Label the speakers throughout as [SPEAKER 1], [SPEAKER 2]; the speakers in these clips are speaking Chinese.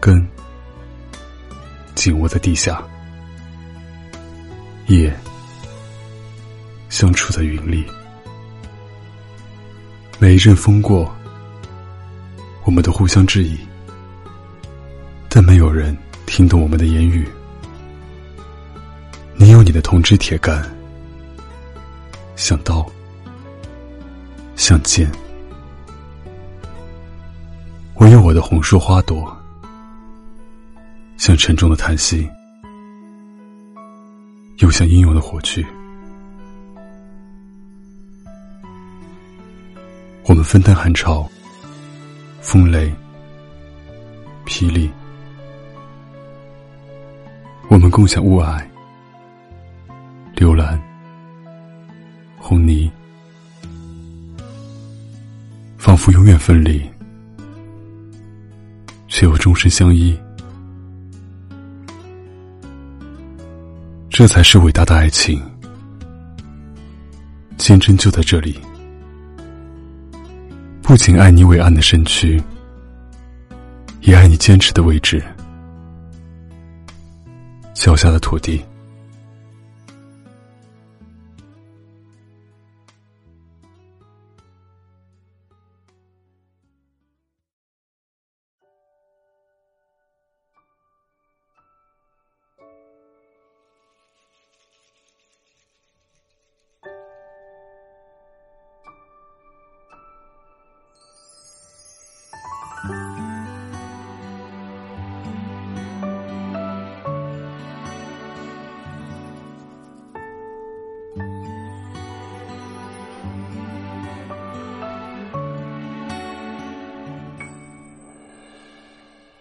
[SPEAKER 1] 根紧握在地下，叶相触在云里。每一阵风过，我们都互相质疑，但没有人听懂我们的言语。你有你的铜枝铁干，像刀，像剑；我有我的红树花朵。像沉重的叹息，又像英勇的火炬。我们分担寒潮、风雷、霹雳；我们共享雾霭、流岚、红泥，仿佛永远分离，却又终身相依。这才是伟大的爱情，坚贞就在这里。不仅爱你伟岸的身躯，也爱你坚持的位置，脚下的土地。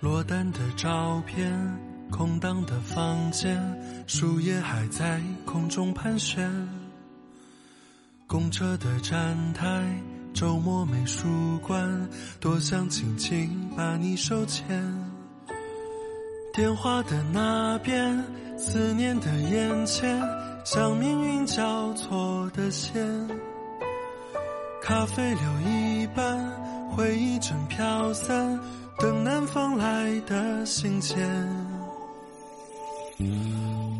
[SPEAKER 2] 落单的照片，空荡的房间，树叶还在空中盘旋。公车的站台，周末美术馆，多想轻轻把你手牵。电话的那边，思念的眼前，像命运交错的线。咖啡留一半，回忆正飘散。等南方来的信件，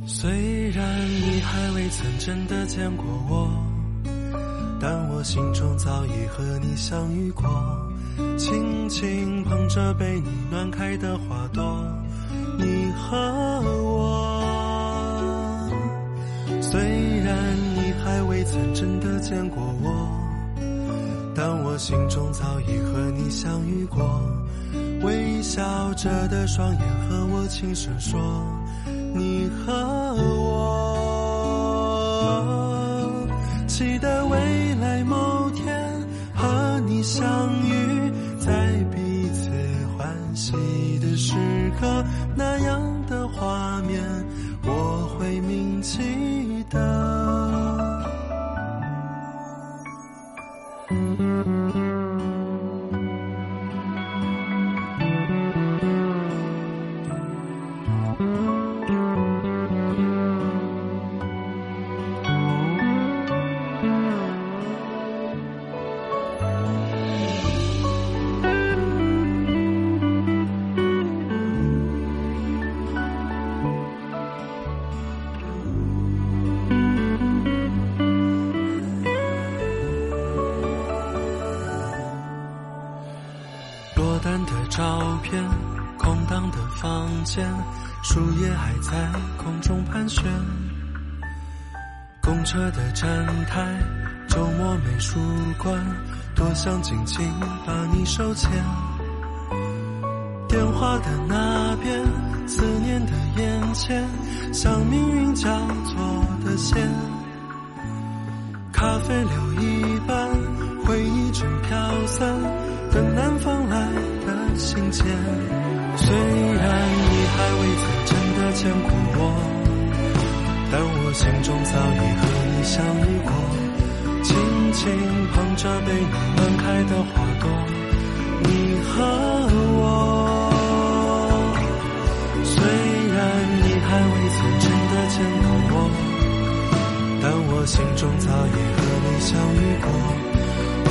[SPEAKER 2] 虽然你还未曾真的见过我，但我心中早已和你相遇过。轻轻捧着被你暖开的花朵，你和我。虽然你还未曾真的见过我，但我心中早已和你相遇过。微笑着的双眼和我轻声说：“你和我，期待未来某天和你相遇，在彼此欢喜的时刻，那样的画面我会铭记的。”树叶还在空中盘旋。公车的站台，周末美术馆，多想紧紧把你手牵。电话的那边，思念的眼前，像命运交错的线。咖啡留一半，回忆正飘散，等南方来的信件。虽见过我。但我心中早已和你相遇过，轻轻捧着被你暖开的花朵，你和我。虽然你还未曾真的见过我，但我心中早已和你相遇过，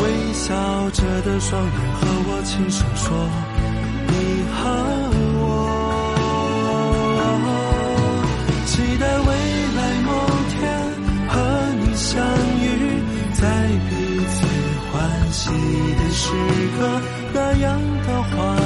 [SPEAKER 2] 微笑着的双眼和我轻声说，你和。在未来某天和你相遇在彼此欢喜的时刻那样的话